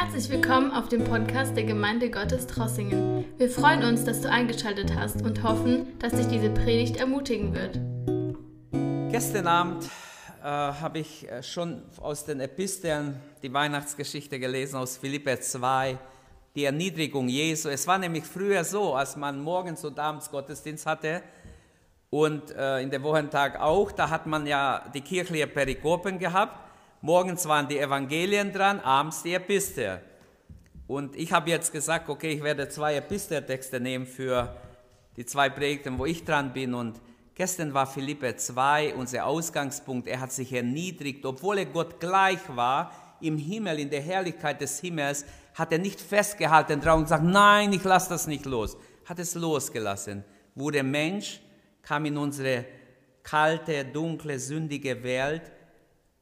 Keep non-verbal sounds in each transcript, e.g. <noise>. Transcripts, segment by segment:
Herzlich willkommen auf dem Podcast der Gemeinde Gottes Trossingen. Wir freuen uns, dass du eingeschaltet hast und hoffen, dass dich diese Predigt ermutigen wird. Gestern Abend äh, habe ich äh, schon aus den Episteln die Weihnachtsgeschichte gelesen aus Philippe 2, die Erniedrigung Jesu. Es war nämlich früher so, als man morgens und abends Gottesdienst hatte und äh, in der Wochentag auch, da hat man ja die kirchliche Perikopen gehabt Morgens waren die Evangelien dran, abends die Epistel. Und ich habe jetzt gesagt, okay, ich werde zwei Episteltexte nehmen für die zwei Predigten, wo ich dran bin. Und gestern war Philippe 2 unser Ausgangspunkt. Er hat sich erniedrigt, obwohl er Gott gleich war, im Himmel, in der Herrlichkeit des Himmels, hat er nicht festgehalten drauf und gesagt, nein, ich lasse das nicht los. Hat es losgelassen. Wurde Mensch, kam in unsere kalte, dunkle, sündige Welt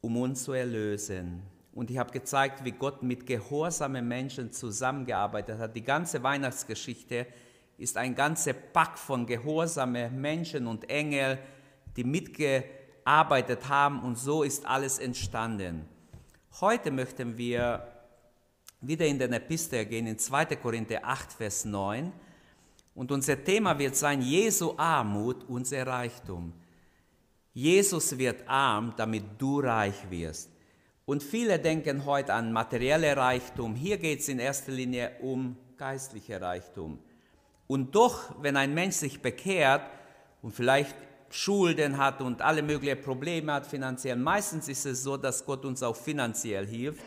um uns zu erlösen. Und ich habe gezeigt, wie Gott mit gehorsamen Menschen zusammengearbeitet hat. Die ganze Weihnachtsgeschichte ist ein ganzer Pack von gehorsamen Menschen und Engel, die mitgearbeitet haben und so ist alles entstanden. Heute möchten wir wieder in den Epistel gehen, in 2. Korinther 8, Vers 9. Und unser Thema wird sein Jesu Armut, unser Reichtum. Jesus wird arm, damit du reich wirst. Und viele denken heute an materielle Reichtum. Hier geht es in erster Linie um geistliche Reichtum. Und doch, wenn ein Mensch sich bekehrt und vielleicht Schulden hat und alle möglichen Probleme hat finanziell, meistens ist es so, dass Gott uns auch finanziell hilft.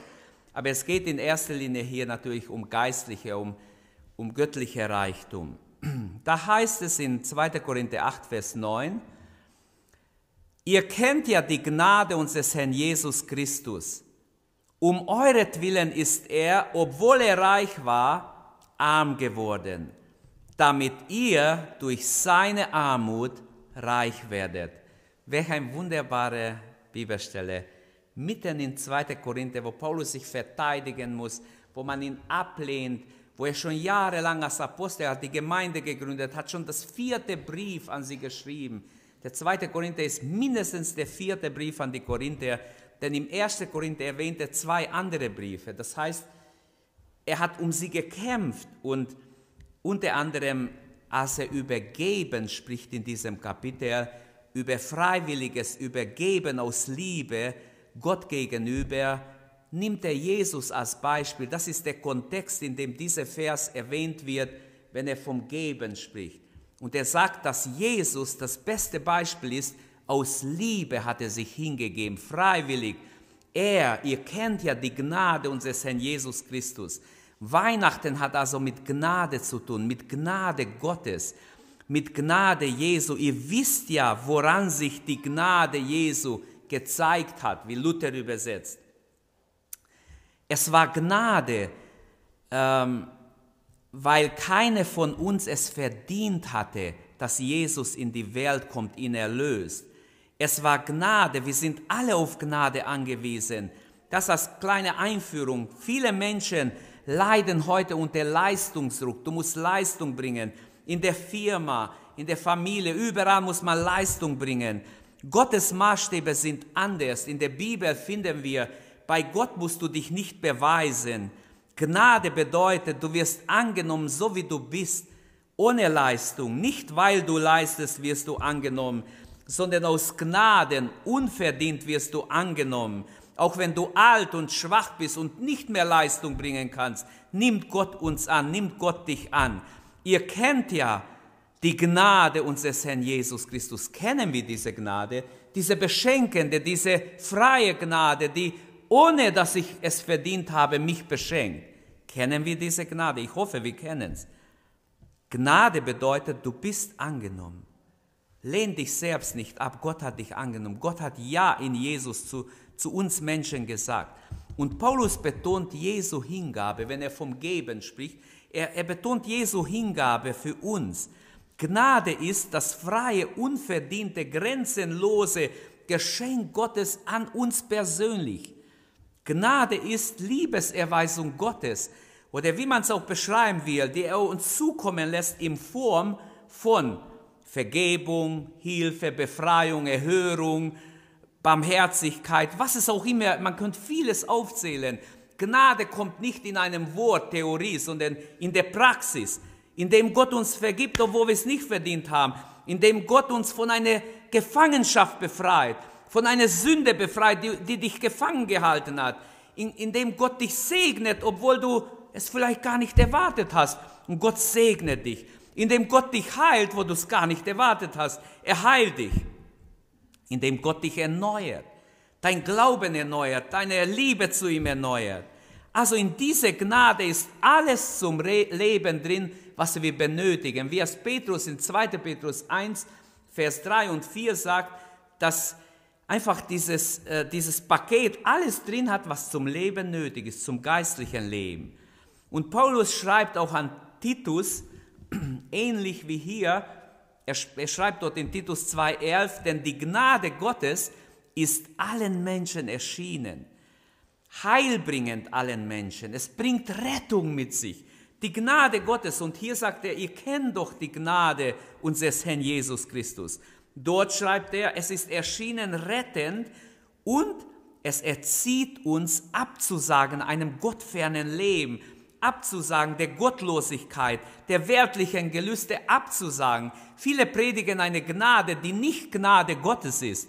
Aber es geht in erster Linie hier natürlich um geistliche, um, um göttliche Reichtum. <clears throat> Da heißt es in 2. Korinther 8, Vers 9, Ihr kennt ja die Gnade unseres Herrn Jesus Christus. Um euretwillen ist er, obwohl er reich war, arm geworden, damit ihr durch seine Armut reich werdet. Welch eine wunderbare Bibelstelle. Mitten in 2. Korinther, wo Paulus sich verteidigen muss, wo man ihn ablehnt, wo er schon jahrelang als Apostel hat, die Gemeinde gegründet hat, schon das vierte Brief an sie geschrieben der zweite Korinther ist mindestens der vierte Brief an die Korinther, denn im ersten Korinther erwähnt er zwei andere Briefe. Das heißt, er hat um sie gekämpft und unter anderem, als er über Geben spricht in diesem Kapitel, über freiwilliges Übergeben aus Liebe Gott gegenüber, nimmt er Jesus als Beispiel. Das ist der Kontext, in dem dieser Vers erwähnt wird, wenn er vom Geben spricht. Und er sagt, dass Jesus das beste Beispiel ist. Aus Liebe hat er sich hingegeben, freiwillig. Er, ihr kennt ja die Gnade unseres Herrn Jesus Christus. Weihnachten hat also mit Gnade zu tun, mit Gnade Gottes, mit Gnade Jesu. Ihr wisst ja, woran sich die Gnade Jesu gezeigt hat, wie Luther übersetzt. Es war Gnade, ähm, weil keine von uns es verdient hatte, dass Jesus in die Welt kommt, ihn erlöst. Es war Gnade, wir sind alle auf Gnade angewiesen. Das als kleine Einführung. Viele Menschen leiden heute unter Leistungsdruck. Du musst Leistung bringen. In der Firma, in der Familie, überall muss man Leistung bringen. Gottes Maßstäbe sind anders. In der Bibel finden wir, bei Gott musst du dich nicht beweisen. Gnade bedeutet, du wirst angenommen, so wie du bist, ohne Leistung. Nicht weil du leistest, wirst du angenommen, sondern aus Gnaden, unverdient wirst du angenommen. Auch wenn du alt und schwach bist und nicht mehr Leistung bringen kannst, nimmt Gott uns an, nimmt Gott dich an. Ihr kennt ja die Gnade unseres Herrn Jesus Christus. Kennen wir diese Gnade? Diese beschenkende, diese freie Gnade, die ohne dass ich es verdient habe, mich beschenkt. Kennen wir diese Gnade? Ich hoffe, wir kennen es. Gnade bedeutet, du bist angenommen. Lehn dich selbst nicht ab, Gott hat dich angenommen. Gott hat Ja in Jesus zu, zu uns Menschen gesagt. Und Paulus betont Jesu Hingabe, wenn er vom Geben spricht. Er, er betont Jesu Hingabe für uns. Gnade ist das freie, unverdiente, grenzenlose Geschenk Gottes an uns persönlich. Gnade ist Liebeserweisung Gottes oder wie man es auch beschreiben will, die er uns zukommen lässt in Form von Vergebung, Hilfe, Befreiung, Erhörung, Barmherzigkeit, was es auch immer, man könnte vieles aufzählen. Gnade kommt nicht in einem Wort, Theorie, sondern in der Praxis, indem Gott uns vergibt, obwohl wir es nicht verdient haben, indem Gott uns von einer Gefangenschaft befreit, von einer Sünde befreit, die, die dich gefangen gehalten hat, in, indem Gott dich segnet, obwohl du es vielleicht gar nicht erwartet hast. Und Gott segnet dich, indem Gott dich heilt, wo du es gar nicht erwartet hast. Er heilt dich, indem Gott dich erneuert, dein Glauben erneuert, deine Liebe zu ihm erneuert. Also in dieser Gnade ist alles zum Re Leben drin, was wir benötigen. Wie es Petrus in 2. Petrus 1, Vers 3 und 4 sagt, dass einfach dieses, äh, dieses Paket alles drin hat, was zum Leben nötig ist, zum geistlichen Leben. Und Paulus schreibt auch an Titus, <clears throat> ähnlich wie hier, er, er schreibt dort in Titus 2,11, denn die Gnade Gottes ist allen Menschen erschienen, heilbringend allen Menschen. Es bringt Rettung mit sich. Die Gnade Gottes, und hier sagt er, ihr kennt doch die Gnade unseres Herrn Jesus Christus. Dort schreibt er, es ist erschienen rettend und es erzieht uns abzusagen einem gottfernen Leben, abzusagen der Gottlosigkeit, der weltlichen Gelüste abzusagen. Viele predigen eine Gnade, die nicht Gnade Gottes ist,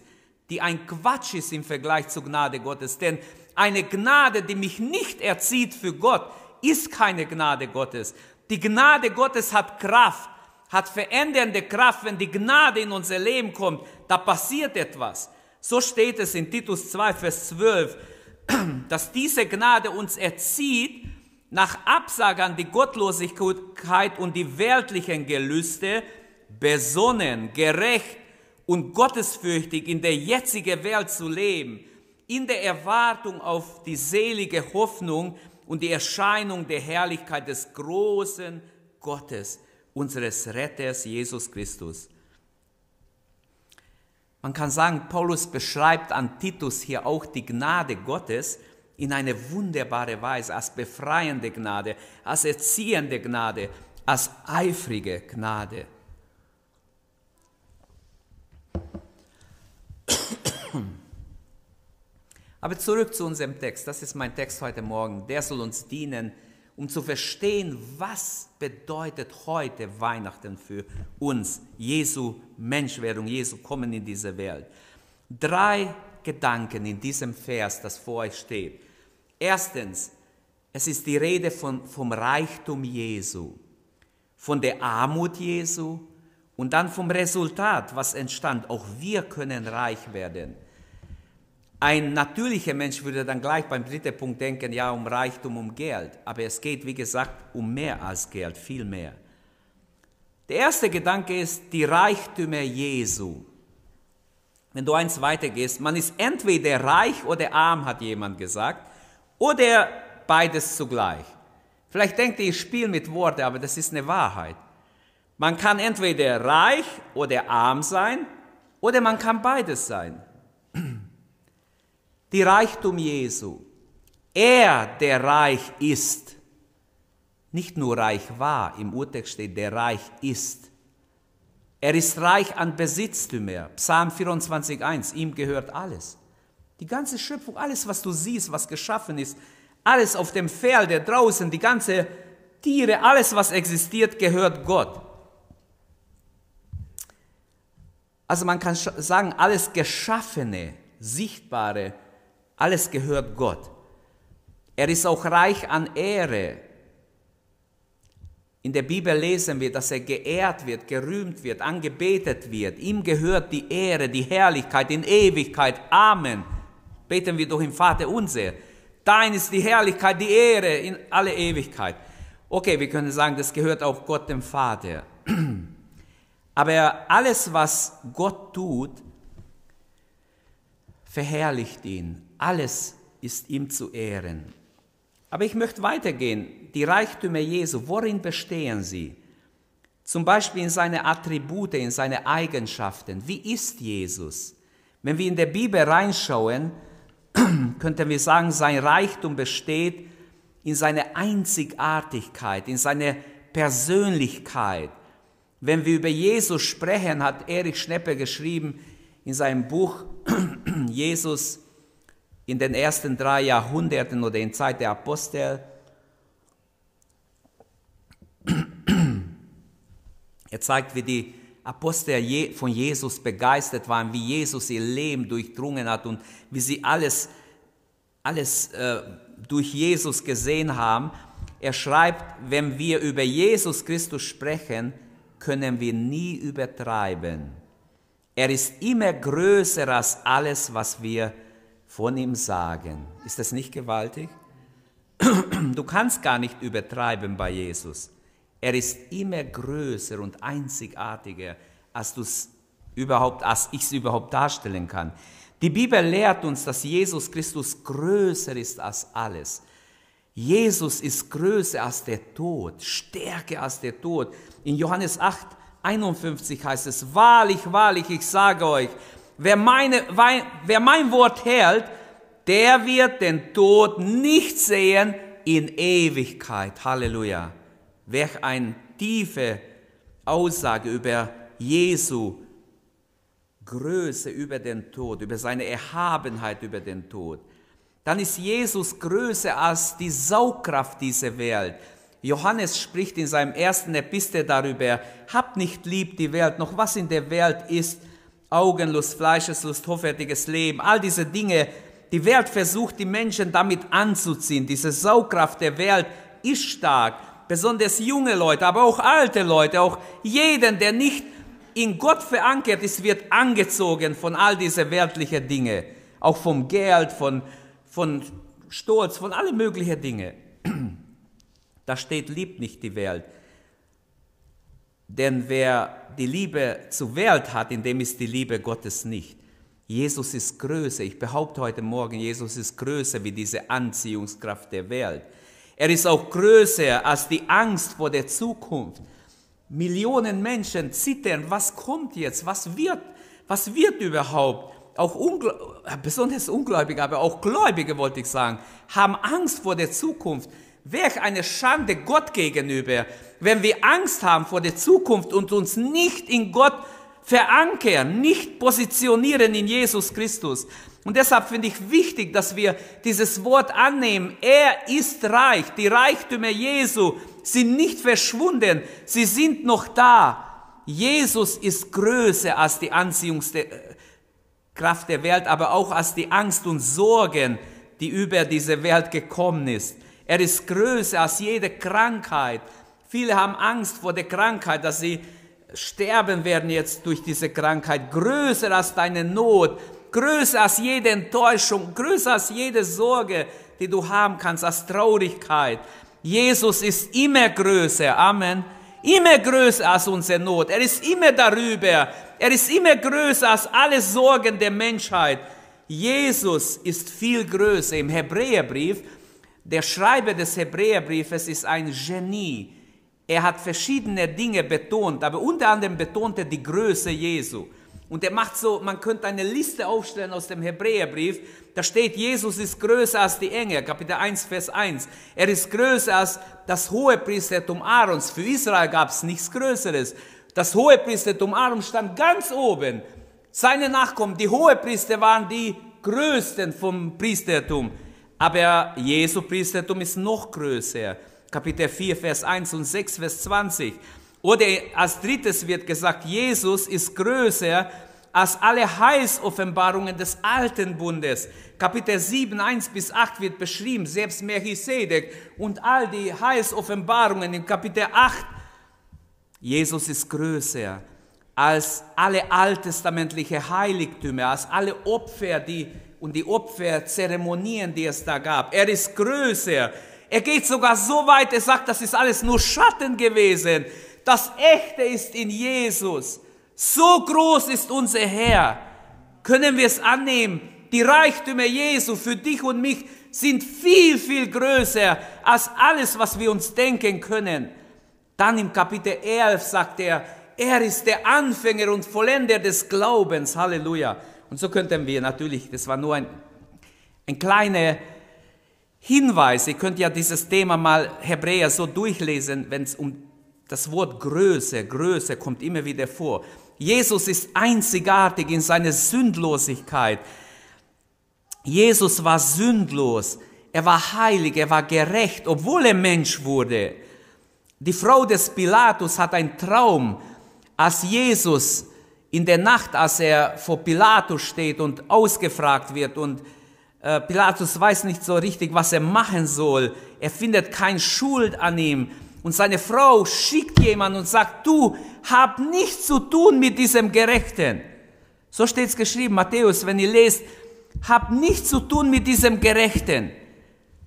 die ein Quatsch ist im Vergleich zur Gnade Gottes. Denn eine Gnade, die mich nicht erzieht für Gott, ist keine Gnade Gottes. Die Gnade Gottes hat Kraft, hat verändernde Kraft. Wenn die Gnade in unser Leben kommt, da passiert etwas. So steht es in Titus 2, Vers 12, <clears throat> dass diese Gnade uns erzieht, nach Absage an die Gottlosigkeit und die weltlichen Gelüste, besonnen, gerecht und gottesfürchtig in der jetzigen Welt zu leben, in der Erwartung auf die selige Hoffnung und die Erscheinung der Herrlichkeit des großen Gottes, unseres Retters Jesus Christus. Man kann sagen, Paulus beschreibt an Titus hier auch die Gnade Gottes, in eine wunderbare Weise, als befreiende Gnade, als erziehende Gnade, als eifrige Gnade. Aber zurück zu unserem Text. Das ist mein Text heute Morgen. Der soll uns dienen, um zu verstehen, was bedeutet heute Weihnachten für uns, Jesu Menschwerdung, Jesu Kommen in diese Welt. Drei Gedanken in diesem Vers, das vor euch steht. Erstens, es ist die Rede von, vom Reichtum Jesu, von der Armut Jesu und dann vom Resultat, was entstand. Auch wir können reich werden. Ein natürlicher Mensch würde dann gleich beim dritten Punkt denken, ja, um Reichtum, um Geld. Aber es geht, wie gesagt, um mehr als Geld, viel mehr. Der erste Gedanke ist die Reichtümer Jesu. Wenn du eins weitergehst, man ist entweder reich oder arm, hat jemand gesagt oder beides zugleich. Vielleicht denkt ihr, ich spiele mit Worten, aber das ist eine Wahrheit. Man kann entweder reich oder arm sein oder man kann beides sein. Die Reichtum Jesu. Er, der reich ist, nicht nur reich war, im Urtext steht, der reich ist. Er ist reich an Besitztümer. Psalm 24.1, ihm gehört alles. Die ganze Schöpfung, alles, was du siehst, was geschaffen ist, alles auf dem Feld, draußen, die ganze Tiere, alles, was existiert, gehört Gott. Also man kann sagen, alles Geschaffene, Sichtbare, alles gehört Gott. Er ist auch reich an Ehre. In der Bibel lesen wir, dass er geehrt wird, gerühmt wird, angebetet wird. Ihm gehört die Ehre, die Herrlichkeit in Ewigkeit. Amen. Beten wir doch im Vater unser. Dein ist die Herrlichkeit, die Ehre in alle Ewigkeit. Okay, wir können sagen, das gehört auch Gott dem Vater. <clears throat> Aber alles, was Gott tut, verherrlicht ihn. Alles ist ihm zu ehren. Aber ich möchte weitergehen. Die Reichtümer Jesu, worin bestehen sie? Zum Beispiel in seine Attribute, in seine Eigenschaften. Wie ist Jesus? Wenn wir in der Bibel reinschauen, <clears throat> könnten wir sagen, sein Reichtum besteht in seiner Einzigartigkeit, in seiner Persönlichkeit. Wenn wir über Jesus sprechen, hat Erich Schnepper geschrieben in seinem Buch <clears throat> Jesus in den ersten drei Jahrhunderten oder in Zeit der Apostel. <clears throat> Er zeigt, wie die Apostel von Jesus begeistert waren, wie Jesus ihr Leben durchdrungen hat und wie sie alles, alles äh, durch Jesus gesehen haben. Er schreibt, wenn wir über Jesus Christus sprechen, können wir nie übertreiben. Er ist immer größer als alles, was wir von ihm sagen. Ist das nicht gewaltig? <clears throat> Du kannst gar nicht übertreiben bei Jesus. Er ist immer größer und einzigartiger, als als ich es überhaupt darstellen kann. Die Bibel lehrt uns, dass Jesus Christus größer ist als alles. Jesus ist größer als der Tod, stärker als der Tod. In Johannes 8, 51 heißt es, wahrlich, wahrlich, ich sage euch, wer, meine, wer mein Wort hält, der wird den Tod nicht sehen in Ewigkeit. Halleluja. Welch eine tiefe Aussage über Jesu Größe über den Tod, über seine Erhabenheit über den Tod. Dann ist Jesus größer als die Saugkraft dieser Welt. Johannes spricht in seinem ersten Epistel darüber, habt nicht lieb die Welt, noch was in der Welt ist, Augenlust, Fleischeslust, hoffärtiges Leben, all diese Dinge. Die Welt versucht, die Menschen damit anzuziehen. Diese Saugkraft der Welt ist stark besonders junge Leute, aber auch alte Leute, auch jeden, der nicht in Gott verankert ist, wird angezogen von all diese weltlichen Dinge, auch vom Geld, von, von Stolz, von alle möglichen Dinge. <clears throat> Da steht, liebt nicht die Welt. Denn wer die Liebe zur Welt hat, in dem ist die Liebe Gottes nicht. Jesus ist größer. Ich behaupte heute Morgen, Jesus ist größer wie diese Anziehungskraft der Welt. Er ist auch größer als die Angst vor der Zukunft. Millionen Menschen zittern, was kommt jetzt, was wird, was wird überhaupt? Auch Ungl besonders Ungläubige, aber auch Gläubige, wollte ich sagen, haben Angst vor der Zukunft. Welch eine Schande Gott gegenüber, wenn wir Angst haben vor der Zukunft und uns nicht in Gott verankern, nicht positionieren in Jesus Christus. Und deshalb finde ich wichtig, dass wir dieses Wort annehmen. Er ist reich. Die Reichtümer Jesu sind nicht verschwunden. Sie sind noch da. Jesus ist größer als die Anziehungskraft der Welt, aber auch als die Angst und Sorgen, die über diese Welt gekommen ist. Er ist größer als jede Krankheit. Viele haben Angst vor der Krankheit, dass sie sterben werden jetzt durch diese Krankheit. Größer als deine Not größer als jede Enttäuschung, größer als jede Sorge, die du haben kannst, als Traurigkeit. Jesus ist immer größer, Amen. Immer größer als unsere Not. Er ist immer darüber. Er ist immer größer als alle Sorgen der Menschheit. Jesus ist viel größer. Im Hebräerbrief, der Schreiber des Hebräerbriefes ist ein Genie. Er hat verschiedene Dinge betont, aber unter anderem betont er die Größe Jesu. Und er macht so, man könnte eine Liste aufstellen aus dem Hebräerbrief. Da steht, Jesus ist größer als die Engel, Kapitel 1, Vers 1. Er ist größer als das hohe Priestertum Aarons. Für Israel gab es nichts Größeres. Das hohe Priestertum Aarons stand ganz oben. Seine Nachkommen, die hohe Priester, waren die größten vom Priestertum. Aber Jesu Priestertum ist noch größer. Kapitel 4, Vers 1 und 6, Vers 20. Oder als drittes wird gesagt, Jesus ist größer als alle Heilsoffenbarungen des alten Bundes. Kapitel 7, 1 bis 8 wird beschrieben, selbst Melchisedek und all die Heilsoffenbarungen im Kapitel 8. Jesus ist größer als alle alttestamentliche Heiligtümer, als alle Opfer die, und die Opferzeremonien, die es da gab. Er ist größer. Er geht sogar so weit, er sagt, das ist alles nur Schatten gewesen. Das Echte ist in Jesus. So groß ist unser Herr. Können wir es annehmen? Die Reichtümer Jesu für dich und mich sind viel, viel größer als alles, was wir uns denken können. Dann im Kapitel 11 sagt er, er ist der Anfänger und Vollender des Glaubens. Halleluja. Und so könnten wir natürlich, das war nur ein, ein kleiner Hinweis, ihr könnt ja dieses Thema mal Hebräer so durchlesen, wenn es um das Wort Größe, Größe kommt immer wieder vor. Jesus ist einzigartig in seiner Sündlosigkeit. Jesus war sündlos, er war heilig, er war gerecht, obwohl er Mensch wurde. Die Frau des Pilatus hat einen Traum, als Jesus in der Nacht, als er vor Pilatus steht und ausgefragt wird und äh, Pilatus weiß nicht so richtig, was er machen soll. Er findet keine Schuld an ihm. Und seine Frau schickt jemand und sagt, du hab nichts zu tun mit diesem Gerechten. So steht es geschrieben, Matthäus, wenn ihr lest, hab nichts zu tun mit diesem Gerechten.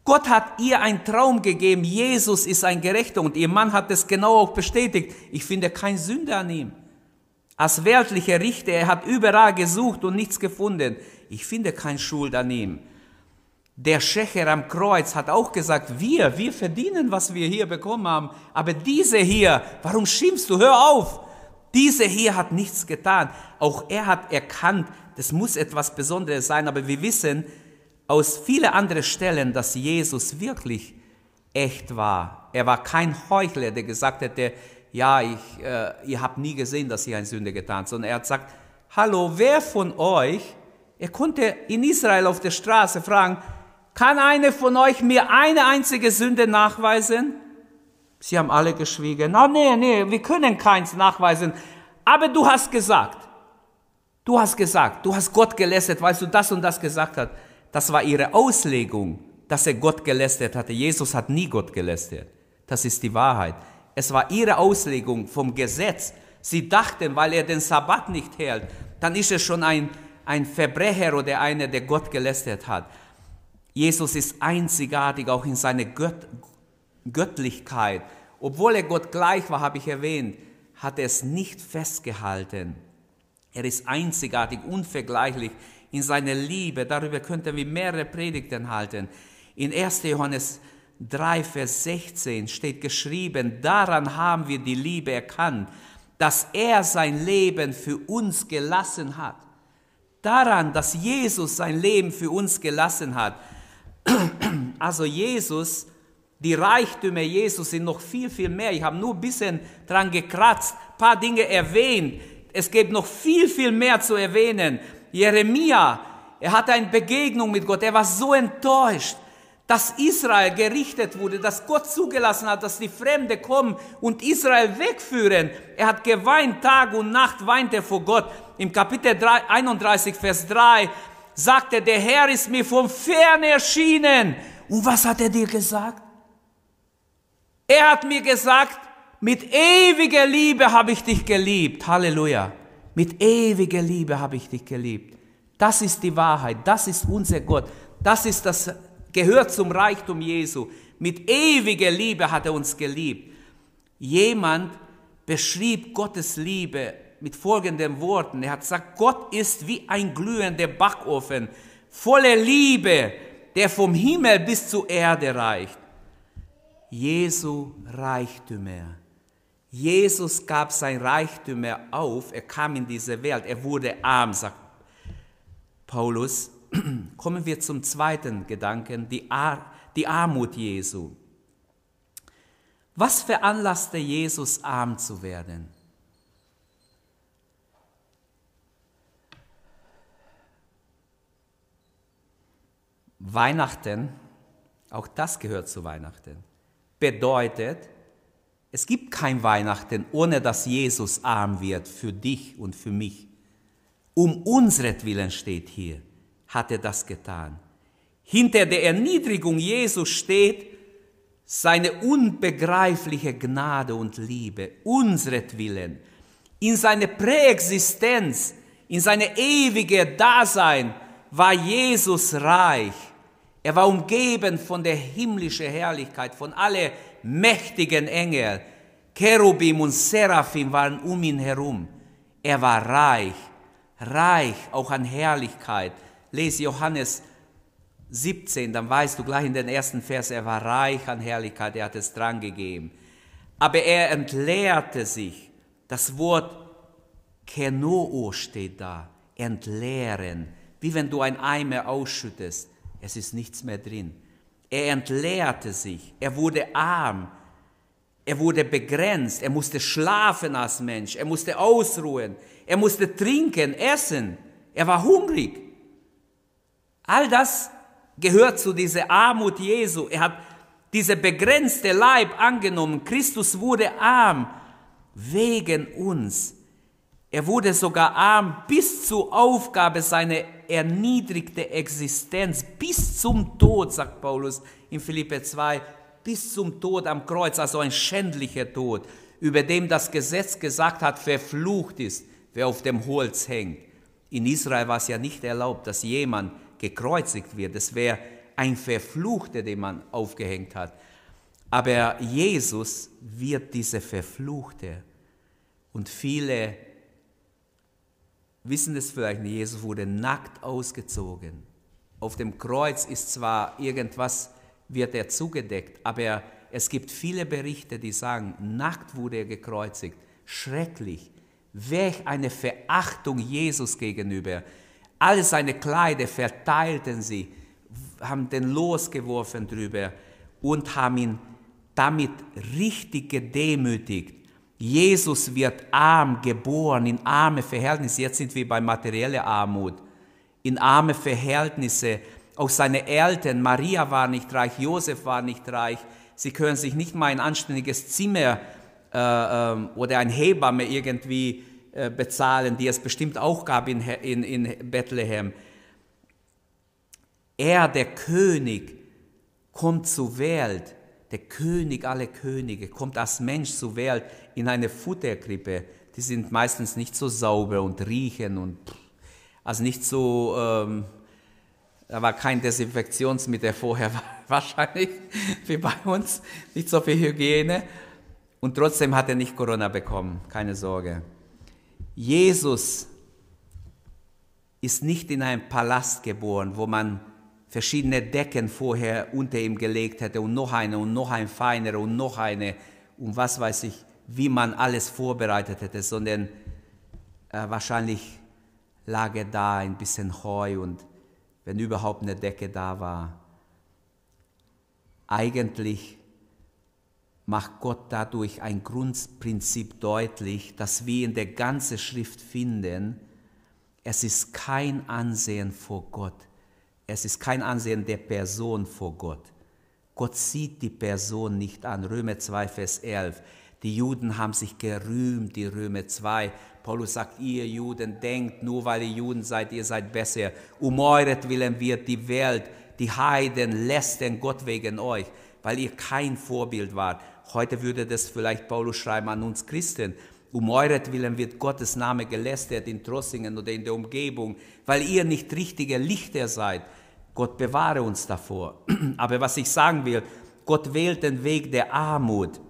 Gott hat ihr einen Traum gegeben, Jesus ist ein Gerechter und ihr Mann hat es genau auch bestätigt. Ich finde kein Sünde an ihm. Als weltlicher Richter, er hat überall gesucht und nichts gefunden. Ich finde keine Schuld an ihm. Der Schächer am Kreuz hat auch gesagt, wir, wir verdienen, was wir hier bekommen haben. Aber diese hier, warum schimpfst du? Hör auf! Diese hier hat nichts getan. Auch er hat erkannt, das muss etwas Besonderes sein. Aber wir wissen, aus vielen anderen Stellen, dass Jesus wirklich echt war. Er war kein Heuchler, der gesagt hätte, ja, ich, äh, ihr habt nie gesehen, dass ich eine Sünde getan habe, sondern er hat gesagt, hallo, wer von euch, er konnte in Israel auf der Straße fragen, kann einer von euch mir eine einzige Sünde nachweisen? Sie haben alle geschwiegen. Oh, nee, nee, wir können keins nachweisen. Aber du hast gesagt, du hast gesagt, du hast Gott gelästert, weil du das und das gesagt hast. Das war ihre Auslegung, dass er Gott gelästert hatte. Jesus hat nie Gott gelästert. Das ist die Wahrheit. Es war ihre Auslegung vom Gesetz. Sie dachten, weil er den Sabbat nicht hält, dann ist er schon ein, ein Verbrecher oder einer, der Gott gelästert hat. Jesus ist einzigartig auch in seiner Gött Göttlichkeit. Obwohl er Gott gleich war, habe ich erwähnt, hat er es nicht festgehalten. Er ist einzigartig, unvergleichlich in seiner Liebe. Darüber könnten wir mehrere Predigten halten. In 1. Johannes 3, Vers 16 steht geschrieben, daran haben wir die Liebe erkannt, dass er sein Leben für uns gelassen hat. Daran, dass Jesus sein Leben für uns gelassen hat. <clears throat> Also Jesus, die Reichtümer Jesus sind noch viel, viel mehr. Ich habe nur ein bisschen dran gekratzt, ein paar Dinge erwähnt. Es gibt noch viel, viel mehr zu erwähnen. Jeremia, er hatte eine Begegnung mit Gott. Er war so enttäuscht, dass Israel gerichtet wurde, dass Gott zugelassen hat, dass die Fremde kommen und Israel wegführen. Er hat geweint, Tag und Nacht weint er vor Gott. Im Kapitel 3, 31, Vers 3 sagte, der Herr ist mir vom Fern erschienen. Und was hat er dir gesagt? Er hat mir gesagt, mit ewiger Liebe habe ich dich geliebt. Halleluja. Mit ewiger Liebe habe ich dich geliebt. Das ist die Wahrheit, das ist unser Gott, das ist das gehört zum Reichtum Jesu. Mit ewiger Liebe hat er uns geliebt. Jemand beschrieb Gottes Liebe mit folgenden Worten. Er hat gesagt, Gott ist wie ein glühender Backofen, voller Liebe, der vom Himmel bis zur Erde reicht. Jesu Reichtümer Jesus gab sein Reichtum auf, er kam in diese Welt, er wurde arm, sagt Paulus. <clears throat> Kommen wir zum zweiten Gedanken, die, Ar die Armut Jesu. Was veranlasste Jesus, arm zu werden? Weihnachten, auch das gehört zu Weihnachten, bedeutet, es gibt kein Weihnachten, ohne dass Jesus arm wird für dich und für mich. Um unsretwillen steht hier, hat er das getan. Hinter der Erniedrigung Jesus steht seine unbegreifliche Gnade und Liebe, unsretwillen. In seiner Präexistenz, in seine ewige Dasein war Jesus reich. Er war umgeben von der himmlischen Herrlichkeit, von alle mächtigen Engel, Cherubim und Seraphim waren um ihn herum. Er war reich, reich auch an Herrlichkeit. Lese Johannes 17, dann weißt du gleich in den ersten Vers, er war reich an Herrlichkeit, er hat es dran gegeben. Aber er entleerte sich. Das Wort Kenoo steht da, entleeren, wie wenn du ein Eimer ausschüttest. Es ist nichts mehr drin. Er entleerte sich, er wurde arm, er wurde begrenzt, er musste schlafen als Mensch, er musste ausruhen, er musste trinken, essen, er war hungrig. All das gehört zu dieser Armut Jesu. Er hat diese begrenzte Leib angenommen. Christus wurde arm wegen uns. Er wurde sogar arm bis zur Aufgabe seiner erniedrigte Existenz, bis zum Tod, sagt Paulus in Philippe 2, bis zum Tod am Kreuz, also ein schändlicher Tod, über dem das Gesetz gesagt hat, verflucht ist, wer auf dem Holz hängt. In Israel war es ja nicht erlaubt, dass jemand gekreuzigt wird. Es wäre ein Verfluchter, den man aufgehängt hat. Aber Jesus wird diese Verfluchte. Und viele wissen es vielleicht nicht, Jesus wurde nackt ausgezogen. Auf dem Kreuz ist zwar irgendwas, wird er zugedeckt, aber es gibt viele Berichte, die sagen, nackt wurde er gekreuzigt. Schrecklich. Welch eine Verachtung Jesus gegenüber. Alle seine Kleider verteilten sie, haben den losgeworfen drüber und haben ihn damit richtig gedemütigt. Jesus wird arm geboren, in arme Verhältnisse. Jetzt sind wir bei materieller Armut. In arme Verhältnisse. Auch seine Eltern, Maria war nicht reich, Josef war nicht reich. Sie können sich nicht mal ein anständiges Zimmer äh, äh, oder ein Hebamme irgendwie bezahlen, die es bestimmt auch gab in, in, in Bethlehem. Er, der König, kommt zur Welt der König aller Könige, kommt als Mensch zur Welt in eine Futterkrippe. Die sind meistens nicht so sauber und riechen und also nicht so, ähm, da war kein Desinfektionsmittel vorher <laughs> wahrscheinlich wie bei uns, nicht so viel Hygiene. Und trotzdem hat er nicht Corona bekommen, keine Sorge. Jesus ist nicht in einem Palast geboren, wo man verschiedene Decken vorher unter ihm gelegt hätte und noch eine und noch ein feinere und noch eine und was weiß ich, wie man alles vorbereitet hätte, sondern äh, wahrscheinlich lag er da ein bisschen Heu und wenn überhaupt eine Decke da war. Eigentlich macht Gott dadurch ein Grundprinzip deutlich, das wir in der ganzen Schrift finden. Es ist kein Ansehen vor Gott es ist kein Ansehen der Person vor Gott. Gott sieht die Person nicht an. Römer 2, Vers 11. Die Juden haben sich gerühmt, die Römer 2. Paulus sagt, ihr Juden denkt, nur weil ihr Juden seid, ihr seid besser. Um euretwillen wird die Welt, die Heiden lästern Gott wegen euch, weil ihr kein Vorbild wart. Heute würde das vielleicht Paulus schreiben an uns Christen. Um euretwillen wird Gottes Name gelästert in Trossingen oder in der Umgebung, weil ihr nicht richtige Lichter seid. Gott bewahre uns davor. <clears throat> Aber was ich sagen will, Gott wählt den Weg der Armut.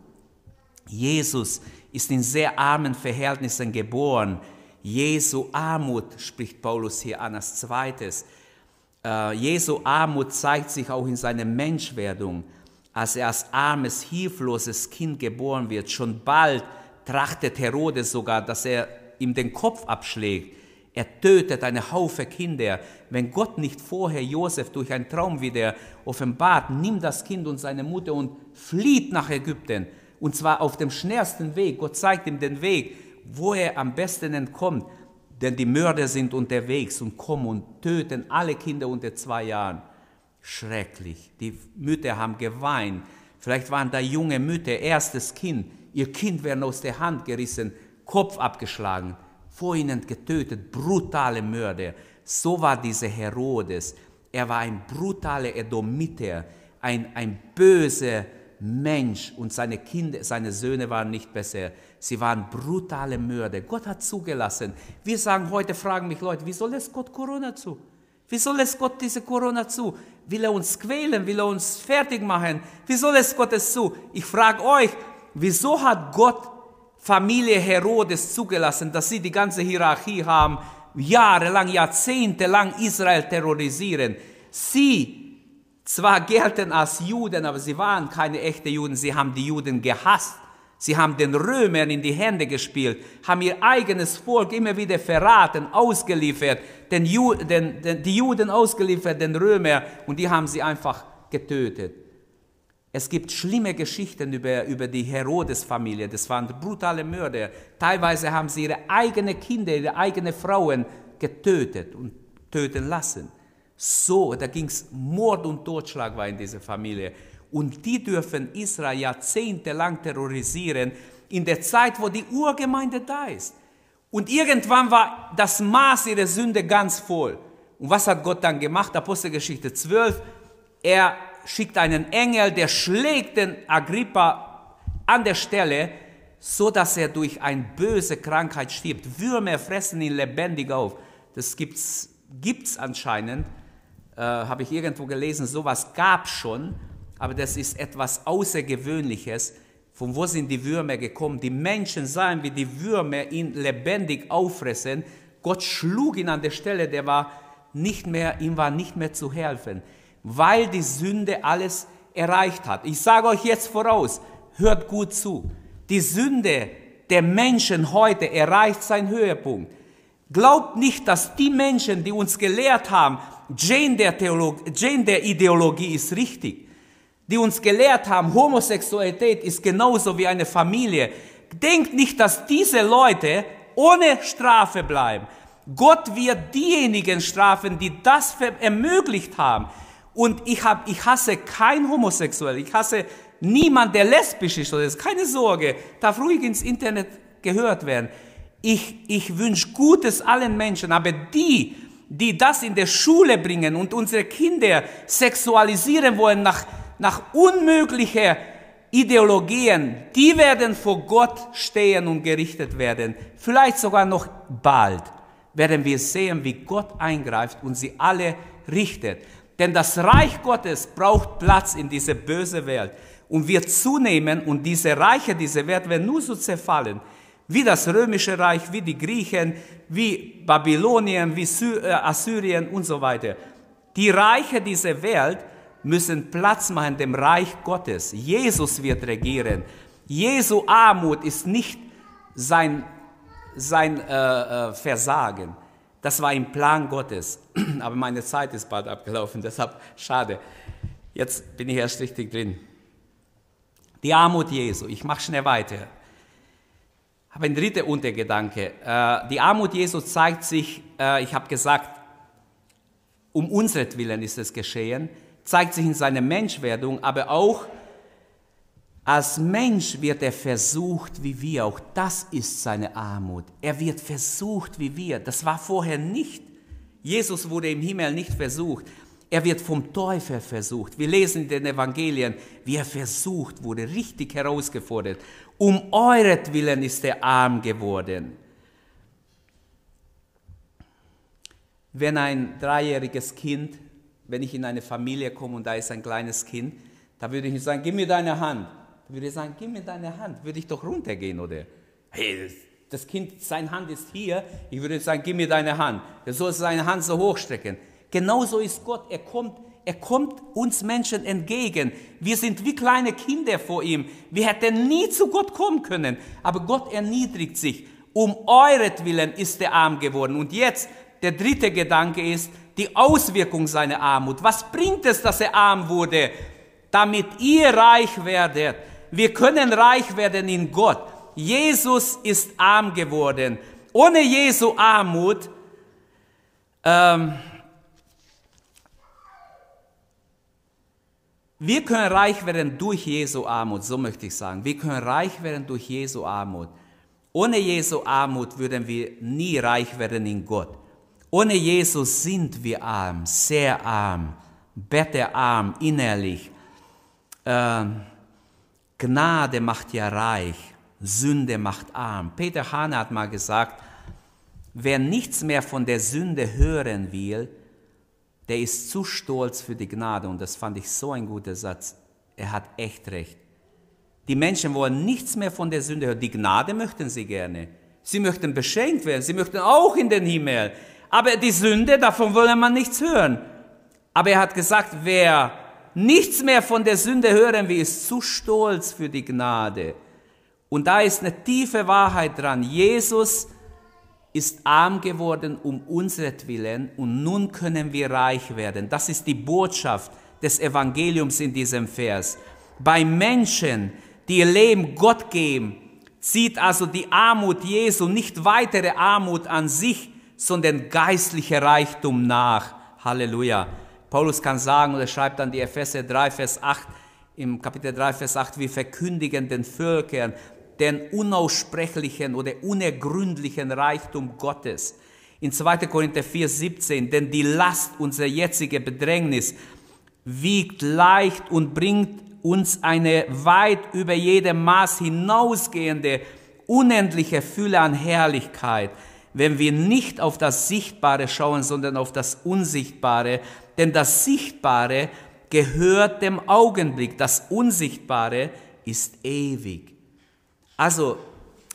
Jesus ist in sehr armen Verhältnissen geboren. Jesu Armut spricht Paulus hier an als zweites. Uh, Jesu Armut zeigt sich auch in seiner Menschwerdung. Als er als armes, hilfloses Kind geboren wird, schon bald trachtet Herodes sogar, dass er ihm den Kopf abschlägt. Er tötet eine Haufe Kinder. Wenn Gott nicht vorher Josef durch einen Traum wieder offenbart, nimmt das Kind und seine Mutter und flieht nach Ägypten. Und zwar auf dem schnellsten Weg. Gott zeigt ihm den Weg, wo er am besten entkommt. Denn die Mörder sind unterwegs und kommen und töten alle Kinder unter zwei Jahren. Schrecklich. Die Mütter haben geweint. Vielleicht waren da junge Mütter, erstes Kind. Ihr Kind werden aus der Hand gerissen, Kopf abgeschlagen, vor ihnen getötet, brutale Mörder. So war dieser Herodes. Er war ein brutaler Edomiter, ein, ein böser Mensch und seine Kinder, seine Söhne waren nicht besser. Sie waren brutale Mörder. Gott hat zugelassen. Wir sagen heute, fragen mich Leute, wieso lässt Gott Corona zu? Wieso lässt Gott diese Corona zu? Will er uns quälen? Will er uns fertig machen? Wieso lässt Gott es zu? Ich frage euch, Wieso hat Gott Familie Herodes zugelassen, dass sie die ganze Hierarchie haben, jahrelang, jahrzehntelang Israel terrorisieren? Sie zwar gelten als Juden, aber sie waren keine echten Juden, sie haben die Juden gehasst. Sie haben den Römern in die Hände gespielt, haben ihr eigenes Volk immer wieder verraten, ausgeliefert, den Ju den, den, die Juden ausgeliefert, den Römer, und die haben sie einfach getötet. Es gibt schlimme Geschichten über, über die Herodes-Familie. Das waren brutale Mörder. Teilweise haben sie ihre eigenen Kinder, ihre eigenen Frauen getötet und töten lassen. So, da ging es Mord und Totschlag war in dieser Familie. Und die dürfen Israel jahrzehntelang terrorisieren, in der Zeit, wo die Urgemeinde da ist. Und irgendwann war das Maß ihrer Sünde ganz voll. Und was hat Gott dann gemacht? Apostelgeschichte 12. Er schickt einen Engel, der schlägt den Agrippa an der Stelle, so dass er durch eine böse Krankheit stirbt. Würmer fressen ihn lebendig auf. Das gibt's, gibt's anscheinend, äh, habe ich irgendwo gelesen. Sowas gab schon, aber das ist etwas Außergewöhnliches. Von wo sind die Würmer gekommen? Die Menschen sahen, wie die Würmer ihn lebendig auffressen. Gott schlug ihn an der Stelle, der war nicht mehr, ihm war nicht mehr zu helfen, weil die Sünde alles erreicht hat. Ich sage euch jetzt voraus, hört gut zu. Die Sünde der Menschen heute erreicht seinen Höhepunkt. Glaubt nicht, dass die Menschen, die uns gelehrt haben, Gender-Ideologie ist richtig, die uns gelehrt haben, Homosexualität ist genauso wie eine Familie. Denkt nicht, dass diese Leute ohne Strafe bleiben. Gott wird diejenigen strafen, die das ermöglicht haben. Und ich, hab, ich hasse kein Homosexuell, ich hasse niemand, der lesbisch ist oder ist. Keine Sorge, darf ruhig ins Internet gehört werden. Ich, ich wünsche Gutes allen Menschen, aber die, die das in der Schule bringen und unsere Kinder sexualisieren wollen nach, nach unmöglicher Ideologien, die werden vor Gott stehen und gerichtet werden. Vielleicht sogar noch bald werden wir sehen, wie Gott eingreift und sie alle richtet. Denn das Reich Gottes braucht Platz in dieser böse Welt und wird zunehmen und diese Reiche, diese Welt werden nur so zerfallen, wie das römische Reich, wie die Griechen, wie Babylonien, wie äh, Assyrien und so weiter. Die Reiche dieser Welt müssen Platz machen dem Reich Gottes. Jesus wird regieren. Jesu Armut ist nicht sein sein äh, äh, Versagen. Das war im Plan Gottes. <clears throat> Aber meine Zeit ist bald abgelaufen, deshalb schade. Jetzt bin ich erst richtig drin. Die Armut Jesu. Ich mache schnell weiter. Aber ein dritter Untergedanke. Äh, die Armut Jesu zeigt sich, äh, ich habe gesagt, um unseretwillen ist es geschehen, zeigt sich in seiner Menschwerdung, aber auch als Mensch wird er versucht wie wir, auch das ist seine Armut. Er wird versucht wie wir, das war vorher nicht. Jesus wurde im Himmel nicht versucht, er wird vom Teufel versucht. Wir lesen in den Evangelien, wie er versucht wurde, richtig herausgefordert. Um euretwillen ist er arm geworden. Wenn ein dreijähriges Kind, wenn ich in eine Familie komme und da ist ein kleines Kind, da würde ich nicht sagen, gib mir deine Hand würde ich sagen, gib mir deine Hand, würde ich doch runtergehen, oder? Hey, das Kind, seine Hand ist hier, ich würde sagen, gib mir deine Hand. Er soll seine Hand so hochstrecken. Genauso ist Gott, er kommt, er kommt uns Menschen entgegen. Wir sind wie kleine Kinder vor ihm. Wir hätten nie zu Gott kommen können, aber Gott erniedrigt sich. Um euretwillen ist er arm geworden. Und jetzt, der dritte Gedanke ist, die Auswirkung seiner Armut. Was bringt es, dass er arm wurde? Damit ihr reich werdet. Wir können reich werden in Gott. Jesus ist arm geworden. Ohne Jesu Armut ähm, wir können reich werden durch Jesu Armut, so möchte ich sagen. Wir können reich werden durch Jesu Armut. Ohne Jesu Armut würden wir nie reich werden in Gott. Ohne Jesus sind wir arm, sehr arm, betterarm, innerlich. Ähm, Gnade macht ja reich, Sünde macht arm. Peter Hahn hat mal gesagt, wer nichts mehr von der Sünde hören will, der ist zu stolz für die Gnade. Und das fand ich so ein guter Satz. Er hat echt recht. Die Menschen wollen nichts mehr von der Sünde hören. Die Gnade möchten sie gerne. Sie möchten beschenkt werden. Sie möchten auch in den Himmel. Aber die Sünde, davon will man nichts hören. Aber er hat gesagt, wer nichts mehr von der Sünde hören will, ist zu stolz für die Gnade. Und da ist eine tiefe Wahrheit dran. Jesus ist arm geworden um unseretwillen und nun können wir reich werden. Das ist die Botschaft des Evangeliums in diesem Vers. Bei Menschen, die ihr Leben Gott geben, zieht also die Armut Jesu nicht weitere Armut an sich, sondern geistlicher Reichtum nach. Halleluja. Paulus kann sagen, oder schreibt dann die Epheser 3, Vers 8, im Kapitel 3, Vers 8, wir verkündigen den Völkern den unaussprechlichen oder unergründlichen Reichtum Gottes. In 2. Korinther 4, 17, denn die Last unserer jetzigen Bedrängnis wiegt leicht und bringt uns eine weit über jedem Maß hinausgehende, unendliche Fülle an Herrlichkeit, wenn wir nicht auf das Sichtbare schauen, sondern auf das Unsichtbare. Denn das Sichtbare gehört dem Augenblick, das Unsichtbare ist ewig. Also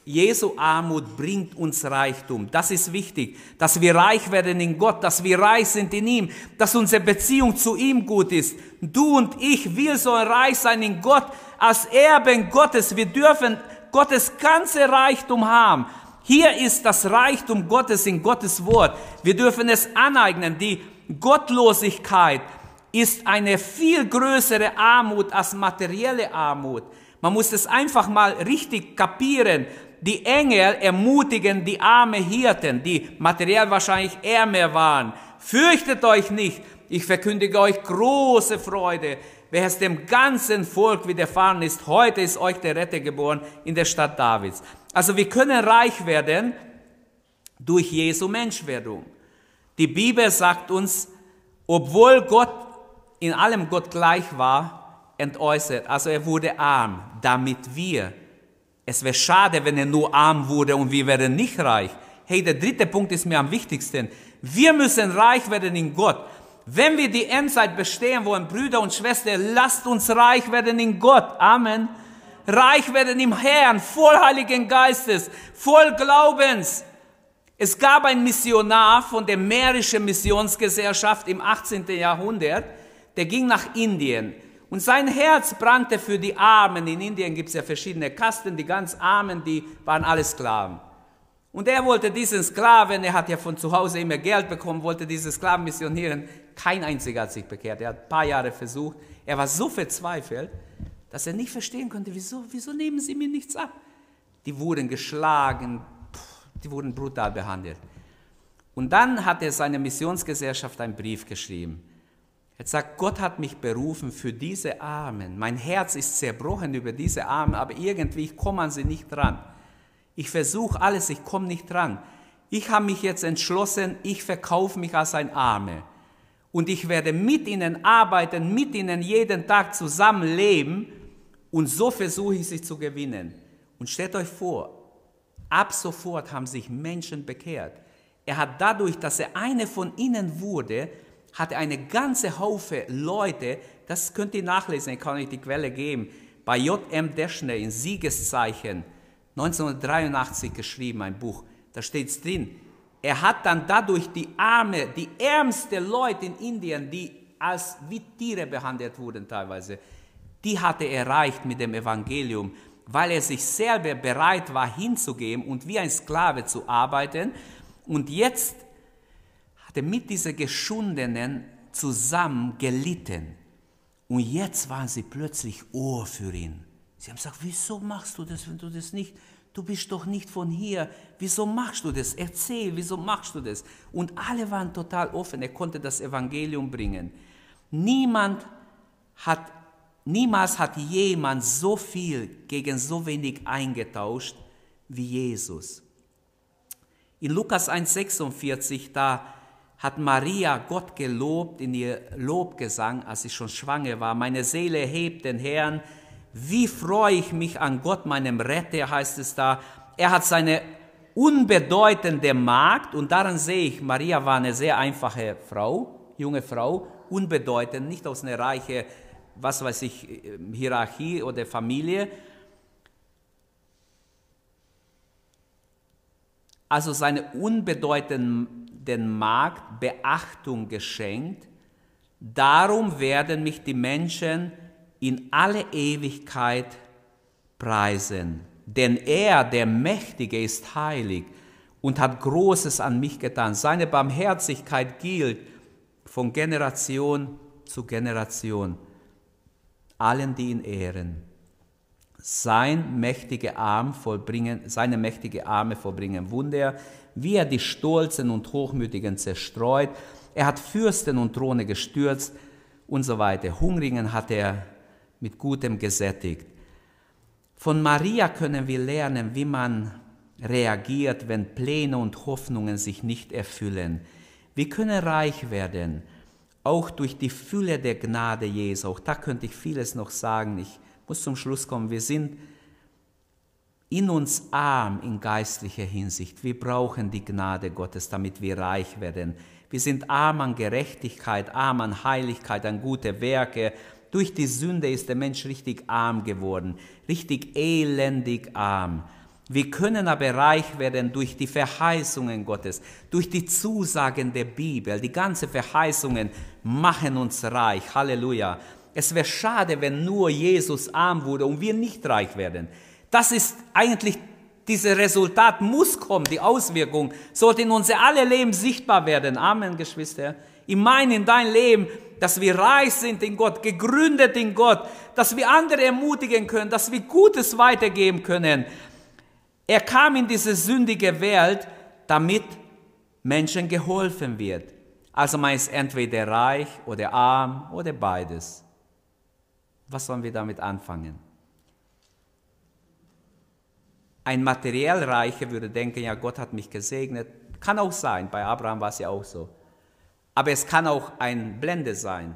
Jesu Armut bringt uns Reichtum. Das ist wichtig, dass wir reich werden in Gott, dass wir reich sind in ihm, dass unsere Beziehung zu ihm gut ist. Du und ich, wir sollen reich sein in Gott als Erben Gottes. Wir dürfen Gottes ganze Reichtum haben. Hier ist das Reichtum Gottes in Gottes Wort. Wir dürfen es aneignen. Die Gottlosigkeit ist eine viel größere Armut als materielle Armut. Man muss es einfach mal richtig kapieren. Die Engel ermutigen die arme Hirten, die materiell wahrscheinlich ärmer waren. Fürchtet euch nicht, ich verkündige euch große Freude, wer es dem ganzen Volk widerfahren ist. Heute ist euch der Retter geboren in der Stadt Davids. Also wir können reich werden durch Jesu Menschwerdung. Die Bibel sagt uns, obwohl Gott in allem Gott gleich war, entäußert. Also er wurde arm, damit wir. Es wäre schade, wenn er nur arm wurde und wir wären nicht reich. Hey, der dritte Punkt ist mir am wichtigsten. Wir müssen reich werden in Gott. Wenn wir die Endzeit bestehen wollen, Brüder und Schwestern, lasst uns reich werden in Gott. Amen. Reich werden im Herrn, voll Heiligen Geistes, voll Glaubens. Es gab einen Missionar von der Mährischen Missionsgesellschaft im 18. Jahrhundert, der ging nach Indien und sein Herz brannte für die Armen. In Indien gibt es ja verschiedene Kasten, die ganz Armen, die waren alle Sklaven. Und er wollte diesen Sklaven, er hat ja von zu Hause immer Geld bekommen, wollte diese Sklaven missionieren. Kein einziger hat sich bekehrt. Er hat ein paar Jahre versucht. Er war so verzweifelt, dass er nicht verstehen konnte, wieso, wieso nehmen sie mir nichts ab? Die wurden geschlagen, die wurden brutal behandelt. Und dann hat er seiner Missionsgesellschaft einen Brief geschrieben. Er sagt, Gott hat mich berufen für diese Armen. Mein Herz ist zerbrochen über diese Armen, aber irgendwie ich komme an sie nicht dran. Ich versuche alles, ich komme nicht dran. Ich habe mich jetzt entschlossen, ich verkaufe mich als ein Arme. Und ich werde mit ihnen arbeiten, mit ihnen jeden Tag zusammen leben. Und so versuche ich sie zu gewinnen. Und stellt euch vor, ab sofort haben sich Menschen bekehrt. Er hat dadurch, dass er eine von ihnen wurde, hatte eine ganze Haufe Leute, das könnt ihr nachlesen, ich kann euch die Quelle geben, bei J.M. Deschner in Siegeszeichen 1983 geschrieben, ein Buch, da steht es drin. Er hat dann dadurch die arme, die ärmsten Leute in Indien, die als wie Tiere behandelt wurden teilweise, die hatte er erreicht mit dem Evangelium, weil er sich selber bereit war hinzugeben und wie ein Sklave zu arbeiten. Und jetzt hat er mit diesen Geschundenen zusammen gelitten. Und jetzt waren sie plötzlich Ohr für ihn. Sie haben gesagt, wieso machst du das, wenn du das nicht, du bist doch nicht von hier, wieso machst du das? Erzähl, wieso machst du das? Und alle waren total offen, er konnte das Evangelium bringen. Niemand hat, niemals hat jemand so viel gegen so wenig eingetauscht wie Jesus. In Lukas 1,46, da hat Maria Gott gelobt in ihr Lobgesang, als sie schon schwanger war. Meine Seele hebt den Herrn. Wie freue ich mich an Gott, meinem Retter, heißt es da. Er hat seine unbedeutende Magd, und daran sehe ich, Maria war eine sehr einfache Frau, junge Frau, unbedeutend, nicht aus einer reichen, was weiß ich, Hierarchie oder Familie. Also seine unbedeutende den Magd Beachtung geschenkt, darum werden mich die Menschen in alle Ewigkeit preisen. Denn er, der Mächtige, ist heilig und hat Großes an mich getan. Seine Barmherzigkeit gilt von Generation zu Generation allen, die ihn ehren. Sein mächtige Arm vollbringen, seine mächtige Arme vollbringen Wunder wie er die Stolzen und Hochmütigen zerstreut. Er hat Fürsten und Throne gestürzt und so weiter. Hungrigen hat er mit Gutem gesättigt. Von Maria können wir lernen, wie man reagiert, wenn Pläne und Hoffnungen sich nicht erfüllen. Wir können reich werden, auch durch die Fülle der Gnade Jesu. Auch da könnte ich vieles noch sagen. Ich muss zum Schluss kommen. Wir sind in uns arm in geistlicher Hinsicht. Wir brauchen die Gnade Gottes, damit wir reich werden. Wir sind arm an Gerechtigkeit, arm an Heiligkeit, an gute Werke. Durch die Sünde ist der Mensch richtig arm geworden, richtig elendig arm. Wir können aber reich werden durch die Verheißungen Gottes, durch die Zusagen der Bibel. Die ganzen Verheißungen machen uns reich. Halleluja. Es wäre schade, wenn nur Jesus arm wurde und wir nicht reich werden. Das ist eigentlich, dieses Resultat muss kommen, die Auswirkung sollte in unser alle Leben sichtbar werden. Amen, Geschwister. Ich meine in dein Leben, dass wir reich sind in Gott, gegründet in Gott, dass wir andere ermutigen können, dass wir Gutes weitergeben können. Er kam in diese sündige Welt, damit Menschen geholfen wird. Also man ist entweder reich oder arm oder beides. Was sollen wir damit anfangen? Ein materiell Reicher würde denken, ja, Gott hat mich gesegnet. Kann auch sein, bei Abraham war es ja auch so. Aber es kann auch ein Blende sein,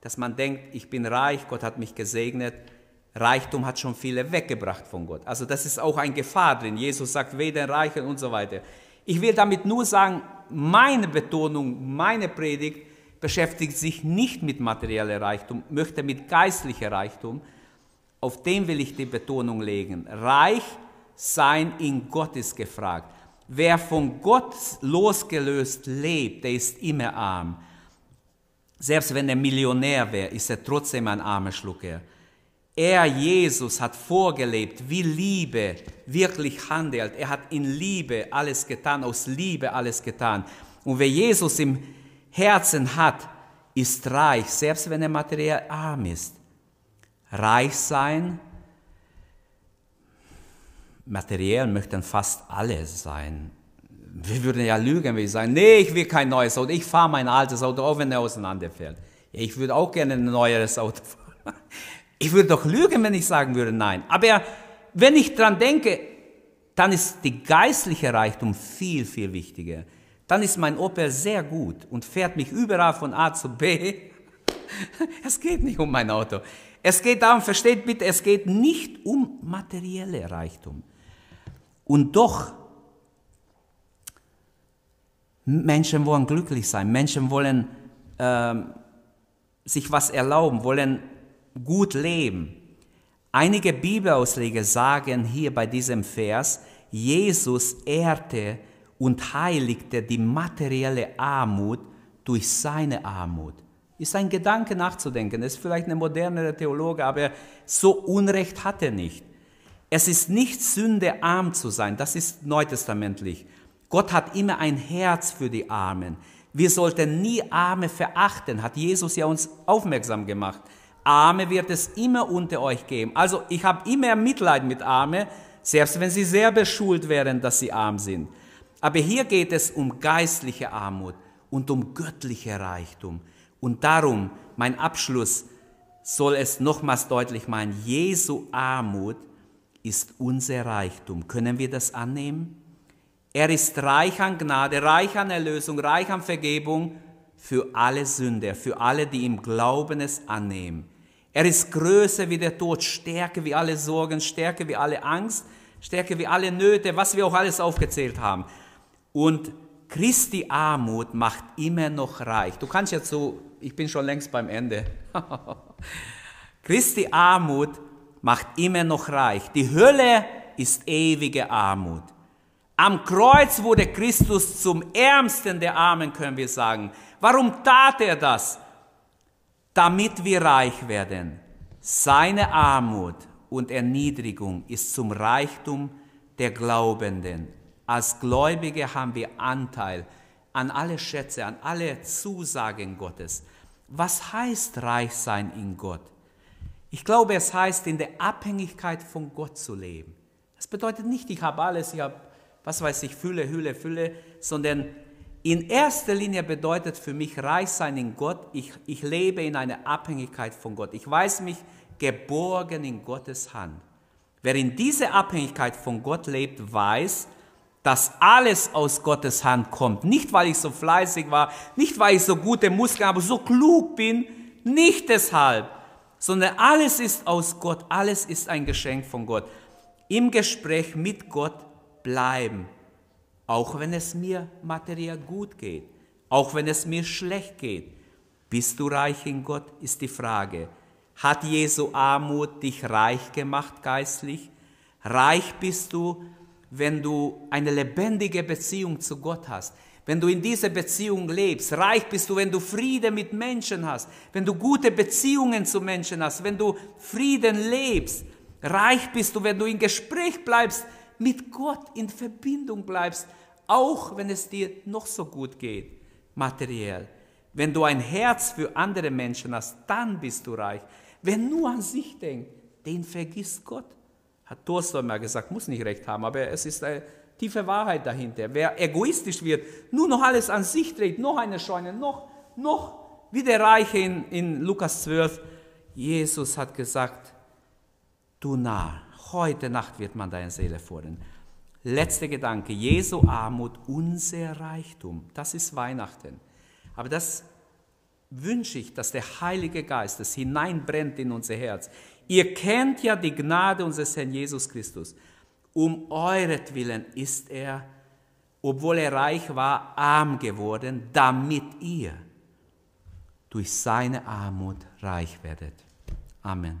dass man denkt, ich bin reich, Gott hat mich gesegnet. Reichtum hat schon viele weggebracht von Gott. Also das ist auch eine Gefahr drin. Jesus sagt, weder Reichen und so weiter. Ich will damit nur sagen, meine Betonung, meine Predigt beschäftigt sich nicht mit materieller Reichtum, möchte mit geistlicher Reichtum. Auf dem will ich die Betonung legen. Reich sein in Gott ist gefragt. Wer von Gott losgelöst lebt, der ist immer arm. Selbst wenn er Millionär wäre, ist er trotzdem ein armer Schlucker. Er, Jesus, hat vorgelebt, wie Liebe wirklich handelt. Er hat in Liebe alles getan, aus Liebe alles getan. Und wer Jesus im Herzen hat, ist reich, selbst wenn er materiell arm ist. Reich sein materiell möchten fast alle sein. Wir würden ja lügen, wenn wir sagen, nee, ich will kein neues Auto, ich fahre mein altes Auto, auch wenn er auseinanderfällt. Ich würde auch gerne ein neueres Auto fahren. Ich würde doch lügen, wenn ich sagen würde, nein. Aber wenn ich dran denke, dann ist die geistliche Reichtum viel, viel wichtiger. Dann ist mein Opel sehr gut und fährt mich überall von A zu B. <laughs> Es geht nicht um mein Auto. Es geht darum, versteht bitte, es geht nicht um materielle Reichtum. Und doch, Menschen wollen glücklich sein, Menschen wollen äh, sich was erlauben, wollen gut leben. Einige Bibelausleger sagen hier bei diesem Vers, Jesus ehrte und heiligte die materielle Armut durch seine Armut. Ist ein Gedanke nachzudenken, ist vielleicht eine modernere Theologe, aber so Unrecht hat er nicht. Es ist nicht Sünde, arm zu sein. Das ist neutestamentlich. Gott hat immer ein Herz für die Armen. Wir sollten nie Arme verachten, hat Jesus ja uns aufmerksam gemacht. Arme wird es immer unter euch geben. Also ich habe immer Mitleid mit Arme, selbst wenn sie sehr beschult wären, dass sie arm sind. Aber hier geht es um geistliche Armut und um göttliche Reichtum. Und darum, mein Abschluss soll es nochmals deutlich machen, Jesu Armut ist unser Reichtum. Können wir das annehmen? Er ist reich an Gnade, reich an Erlösung, reich an Vergebung für alle Sünder, für alle, die im Glauben es annehmen. Er ist größer wie der Tod, stärker wie alle Sorgen, stärker wie alle Angst, stärker wie alle Nöte, was wir auch alles aufgezählt haben. Und Christi Armut macht immer noch reich. Du kannst jetzt so, ich bin schon längst beim Ende. <laughs> Christi Armut macht immer noch reich. Die Hölle ist ewige Armut. Am Kreuz wurde Christus zum Ärmsten der Armen, können wir sagen. Warum tat er das? Damit wir reich werden. Seine Armut und Erniedrigung ist zum Reichtum der Glaubenden. Als Gläubige haben wir Anteil an alle Schätze, an alle Zusagen Gottes. Was heißt reich sein in Gott? Ich glaube, es heißt, in der Abhängigkeit von Gott zu leben. Das bedeutet nicht, ich habe alles, ich habe, was weiß ich, Fülle, Hülle, Fülle, sondern in erster Linie bedeutet für mich reich sein in Gott, ich, ich lebe in einer Abhängigkeit von Gott. Ich weiß mich geborgen in Gottes Hand. Wer in dieser Abhängigkeit von Gott lebt, weiß, dass alles aus Gottes Hand kommt. Nicht, weil ich so fleißig war, nicht, weil ich so gute Muskeln habe, so klug bin, nicht deshalb, sondern alles ist aus Gott, alles ist ein Geschenk von Gott. Im Gespräch mit Gott bleiben, auch wenn es mir materiell gut geht, auch wenn es mir schlecht geht. Bist du reich in Gott, ist die Frage. Hat Jesu Armut dich reich gemacht geistlich? Reich bist du, wenn du eine lebendige Beziehung zu Gott hast, wenn du in dieser Beziehung lebst. Reich bist du, wenn du Friede mit Menschen hast, wenn du gute Beziehungen zu Menschen hast, wenn du Frieden lebst. Reich bist du, wenn du in Gespräch bleibst, mit Gott in Verbindung bleibst, auch wenn es dir noch so gut geht, materiell. Wenn du ein Herz für andere Menschen hast, dann bist du reich. Wer nur an sich denkt, den vergisst Gott. Hat Tolstoi mal gesagt, muss nicht recht haben, aber es ist eine tiefe Wahrheit dahinter. Wer egoistisch wird, nur noch alles an sich dreht, noch eine Scheune, noch, noch, wie der Reiche in, in Lukas 12, Jesus hat gesagt, du Narr, heute Nacht wird man deine Seele fordern. Letzter Gedanke, Jesu Armut, unser Reichtum, das ist Weihnachten. Aber das wünsche ich, dass der Heilige Geist es hineinbrennt in unser Herz. Ihr kennt ja die Gnade unseres Herrn Jesus Christus. Um euretwillen ist er, obwohl er reich war, arm geworden, damit ihr durch seine Armut reich werdet. Amen.